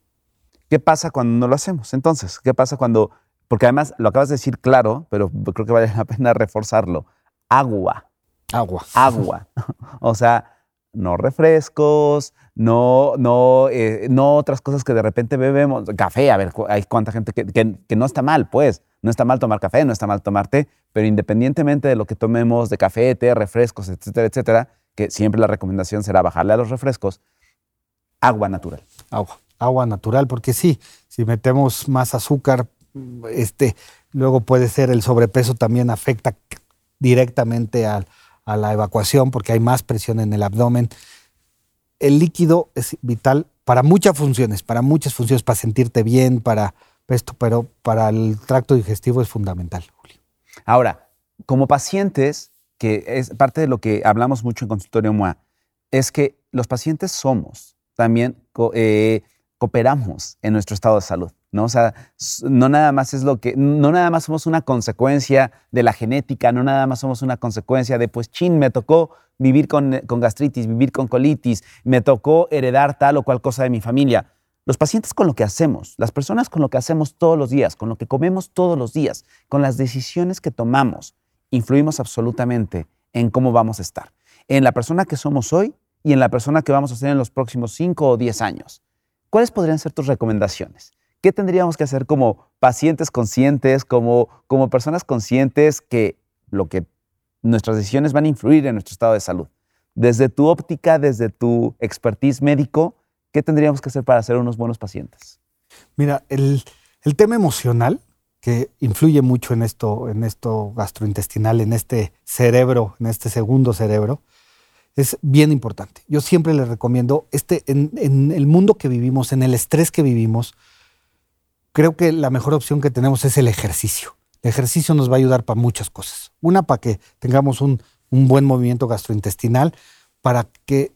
¿Qué pasa cuando no lo hacemos? Entonces, ¿qué pasa cuando, porque además lo acabas de decir claro, pero creo que vale la pena reforzarlo, agua. Agua. Agua. o sea, no refrescos, no, no, eh, no otras cosas que de repente bebemos. Café, a ver, hay cuánta gente que, que, no está mal, pues. No está mal tomar café, no está mal tomar té, pero independientemente de lo que tomemos de café, té, refrescos, etcétera, etcétera, que siempre la recomendación será bajarle a los refrescos, agua natural. Agua, agua natural, porque sí, si metemos más azúcar, este, luego puede ser el sobrepeso también afecta directamente a la evacuación porque hay más presión en el abdomen. El líquido es vital para muchas funciones, para muchas funciones, para sentirte bien, para esto, pero para el tracto digestivo es fundamental, Julio. Ahora, como pacientes, que es parte de lo que hablamos mucho en consultorio MOA, es que los pacientes somos, también eh, cooperamos en nuestro estado de salud. ¿no? O sea, no nada más es lo que, no nada más somos una consecuencia de la genética, no nada más somos una consecuencia de, pues, chin, me tocó vivir con, con gastritis, vivir con colitis, me tocó heredar tal o cual cosa de mi familia. Los pacientes con lo que hacemos, las personas con lo que hacemos todos los días, con lo que comemos todos los días, con las decisiones que tomamos, influimos absolutamente en cómo vamos a estar, en la persona que somos hoy y en la persona que vamos a ser en los próximos 5 o 10 años. ¿Cuáles podrían ser tus recomendaciones? ¿Qué tendríamos que hacer como pacientes conscientes, como, como personas conscientes que lo que nuestras decisiones van a influir en nuestro estado de salud? Desde tu óptica, desde tu expertise médico, ¿qué tendríamos que hacer para ser unos buenos pacientes? Mira, el, tema emocional que influye mucho en esto, en esto gastrointestinal, en este cerebro, en este segundo cerebro, es bien importante. Yo siempre les recomiendo, este, en, en, el mundo que vivimos, en el estrés que vivimos, creo que la mejor opción que tenemos es el ejercicio. El ejercicio nos va a ayudar para muchas cosas. Una, para que tengamos un, buen movimiento gastrointestinal, para que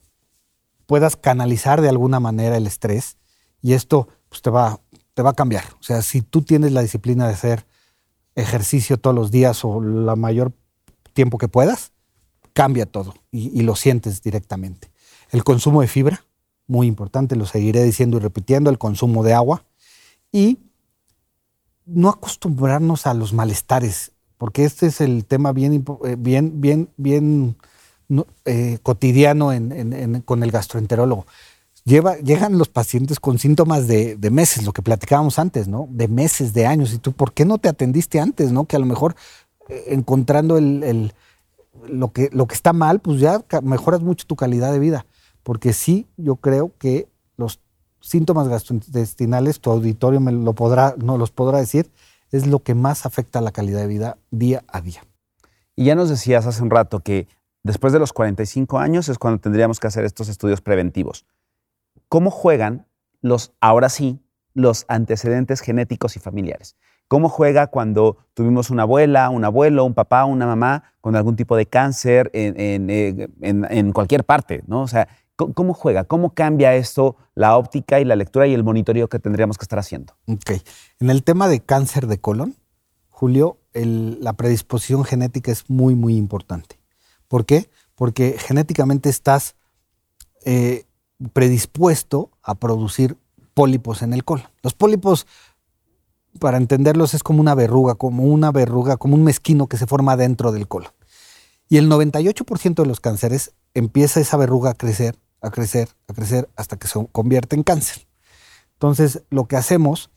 puedas canalizar de alguna manera el estrés y esto pues, te, va, te va a cambiar. O sea, si tú tienes la disciplina de hacer ejercicio todos los días o la mayor tiempo que puedas, cambia todo y, y lo sientes directamente. El consumo de fibra, muy importante, lo seguiré diciendo y repitiendo, el consumo de agua y no acostumbrarnos a los malestares, porque este es el tema bien, eh, bien, bien, bien eh, cotidiano con el gastroenterólogo. Llegan los pacientes con síntomas de, meses, lo que platicábamos antes, ¿no? De meses, de años. Y tú, ¿por qué no te atendiste antes, no? Que a lo mejor eh, encontrando lo, que, está mal, pues ya mejoras mucho tu calidad de vida. Porque sí, yo creo que los síntomas gastrointestinales, tu auditorio me no los podrá decir, es lo que más afecta la calidad de vida día a día. Y ya nos decías hace un rato que después de los 45 años es cuando tendríamos que hacer estos estudios preventivos. ¿Cómo juegan los, ahora sí, los antecedentes genéticos y familiares? ¿Cómo juega cuando tuvimos una abuela, un abuelo, un papá, una mamá con algún tipo de cáncer en, en cualquier parte? ¿no? O sea, ¿Cómo juega? ¿Cómo cambia esto la óptica y la lectura y el monitoreo que tendríamos que estar haciendo? Ok. En el tema de cáncer de colon, Julio, la predisposición genética es muy, muy importante. ¿Por qué? Porque genéticamente estás eh, predispuesto a producir pólipos en el colon. Los pólipos, para entenderlos, es como una verruga, como una verruga, como un mezquino que se forma dentro del colon. Y el 98% de los cánceres empieza esa verruga a crecer a crecer, a crecer, hasta que se convierte en cáncer. Entonces, lo que hacemos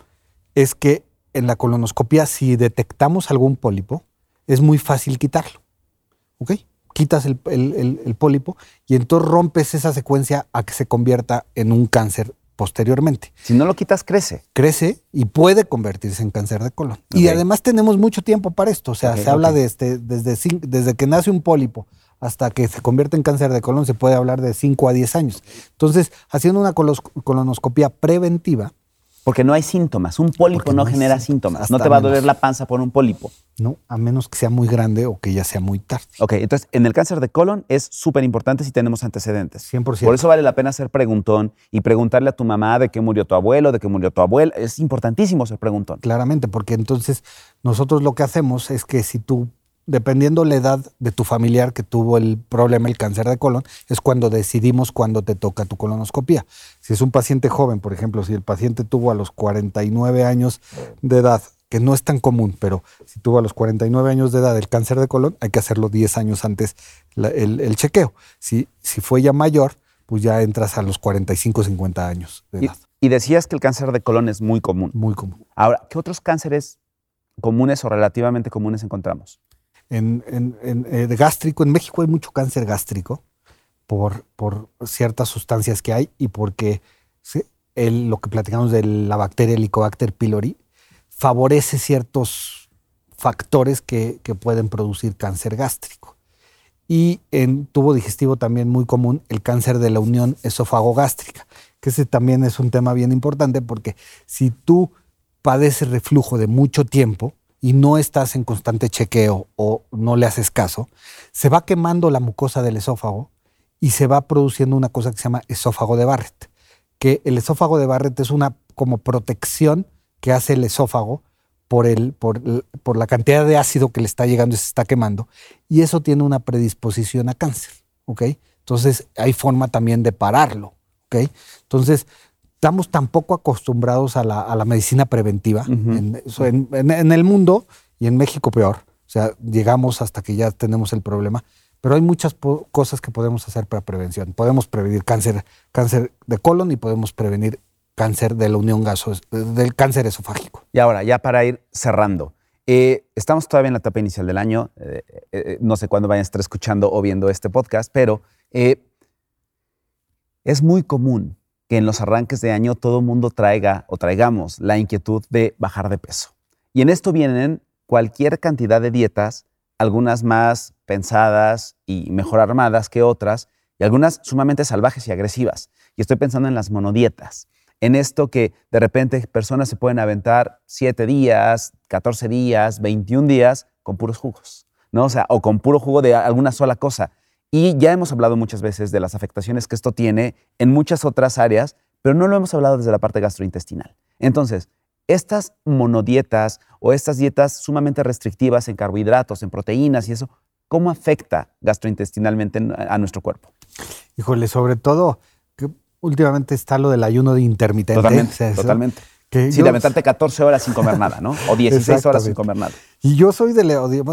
es que en la colonoscopia, si detectamos algún pólipo, es muy fácil quitarlo. ¿Ok? Quitas el, el pólipo y entonces rompes esa secuencia a que se convierta en un cáncer posteriormente. Si no lo quitas, crece. Crece y puede convertirse en cáncer de colon. Y además tenemos mucho tiempo para esto. O sea, se habla de este, desde, desde que nace un pólipo hasta que se convierte en cáncer de colon, se puede hablar de 5 a 10 años. Entonces, haciendo una colonoscopia preventiva, porque no hay síntomas. Un pólipo no, genera síntomas. No te va a doler la panza por un pólipo. No, a menos que sea muy grande o que ya sea muy tarde. Ok, entonces en el cáncer de colon es súper importante si tenemos antecedentes. 100%. Por eso vale la pena ser preguntón y preguntarle a tu mamá de qué murió tu abuelo, de qué murió tu abuela. Es importantísimo ser preguntón. Claramente, porque entonces nosotros lo que hacemos es que si tú dependiendo la edad de tu familiar que tuvo el problema, el cáncer de colon, es cuando decidimos cuándo te toca tu colonoscopia. Si es un paciente joven, por ejemplo, si el paciente tuvo a los 49 años de edad, que no es tan común, pero si tuvo a los 49 años de edad el cáncer de colon, hay que hacerlo 10 años antes el, chequeo. Si, si fue ya mayor, pues ya entras a los 45, 50 años de edad. Y, y decías que el cáncer de colon es muy común. Muy común. Ahora, ¿qué otros cánceres comunes o relativamente comunes encontramos? En, eh, gástrico. En México hay mucho cáncer gástrico por, por ciertas sustancias que hay y porque lo que platicamos de la bacteria Helicobacter pylori favorece ciertos factores que, que pueden producir cáncer gástrico. Y en tubo digestivo también muy común el cáncer de la unión esófago-gástrica, que ese también es un tema bien importante porque si tú padeces reflujo de mucho tiempo, y no estás en constante chequeo o no le haces caso, se va quemando la mucosa del esófago y se va produciendo una cosa que se llama esófago de Barrett, que el esófago de Barrett es una como protección que hace el esófago por, el, por, por la cantidad de ácido que le está llegando y se está quemando, y eso tiene una predisposición a cáncer, ¿ok? Entonces hay forma también de pararlo, ¿ok? Entonces, estamos tan poco acostumbrados a la, medicina preventiva en, el mundo y en México peor. O sea, llegamos hasta que ya tenemos el problema. Pero hay muchas cosas que podemos hacer para prevención. Podemos prevenir cáncer, cáncer de colon y podemos prevenir cáncer de la unión gaso, del cáncer esofágico. Y ahora, ya para ir cerrando, eh, estamos todavía en la etapa inicial del año. Eh, eh, no sé cuándo vayan a estar escuchando o viendo este podcast, pero es muy común que en los arranques de año todo mundo traiga o traigamos la inquietud de bajar de peso. Y en esto vienen cualquier cantidad de dietas, algunas más pensadas y mejor armadas que otras, y algunas sumamente salvajes y agresivas. Y estoy pensando en las monodietas, en esto que de repente personas se pueden aventar 7 días, 14 días, 21 días con puros jugos, ¿no? O o con puro jugo de alguna sola cosa. Y ya hemos hablado muchas veces de las afectaciones que esto tiene en muchas otras áreas, pero no lo hemos hablado desde la parte gastrointestinal. Entonces, estas monodietas o estas dietas sumamente restrictivas en carbohidratos, en proteínas y eso, ¿cómo afecta gastrointestinalmente a nuestro cuerpo? Híjole, sobre todo, que últimamente está lo del ayuno de intermitente. Totalmente, totalmente. Que sí, de aventarte 14 horas sin comer nada, ¿no? O 16 horas sin comer nada. Y yo soy de,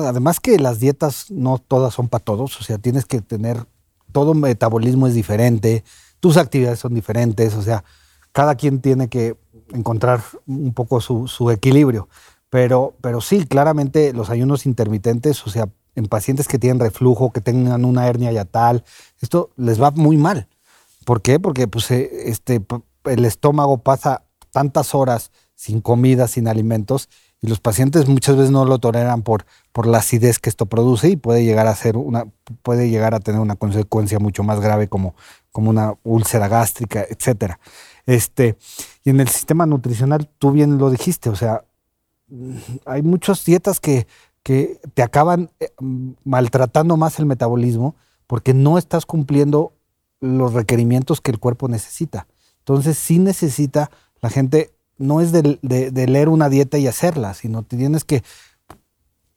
además que las dietas no todas son para todos, o sea, tienes que tener, todo metabolismo es diferente, tus actividades son diferentes, o sea, cada quien tiene que encontrar un poco su, equilibrio. Pero, pero sí, claramente los ayunos intermitentes, o sea, en pacientes que tienen reflujo, que tengan una hernia yatal, esto les va muy mal. ¿Por qué? Porque pues, eh, este, el estómago pasa tantas horas sin comida, sin alimentos, Y los pacientes muchas veces no lo toleran por, por la acidez que esto produce y puede llegar a ser una, puede llegar a tener una consecuencia mucho más grave como, como una úlcera gástrica, etcétera. Este, y en el sistema nutricional, tú bien lo dijiste, o sea, hay muchas dietas que, que te acaban eh, maltratando más el metabolismo porque no estás cumpliendo los requerimientos que el cuerpo necesita. Entonces sí necesita, la gente no es de, leer una dieta y hacerla, sino tienes que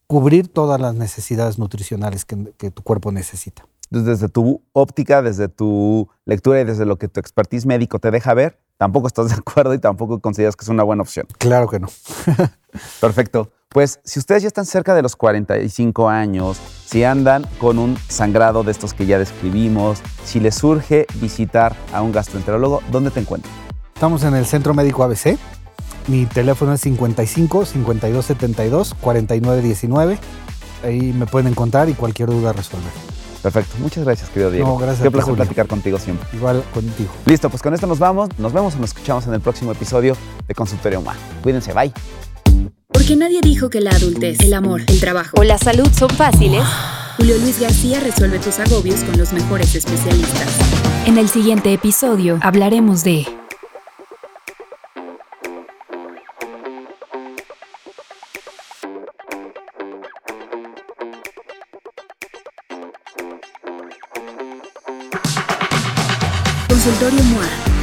cubrir todas las necesidades nutricionales que, tu cuerpo necesita. desde tu óptica, desde tu lectura y desde lo que tu expertise médico te deja ver, tampoco estás de acuerdo y tampoco consideras que es una buena opción. Claro que no. Perfecto. Pues si ustedes ya están cerca de los 45 años, si andan con un sangrado de estos que ya describimos, si les surge visitar a un gastroenterólogo, ¿dónde te encuentran? Estamos en el Centro Médico ABC. Mi teléfono es 55 52 72 49 19. Ahí me pueden encontrar y cualquier duda resolver. Perfecto. Muchas gracias, querido Diego. No, gracias. Qué placer platicar contigo siempre. Igual contigo. Listo, pues con esto nos vamos. Nos vemos o nos escuchamos en el próximo episodio de Consultorio Humano. Cuídense, bye. Porque nadie dijo que la adultez, el amor, el trabajo o la salud son fáciles. Julio Luis García resuelve tus agobios con los mejores especialistas. En el siguiente episodio hablaremos de... Consultorio MOA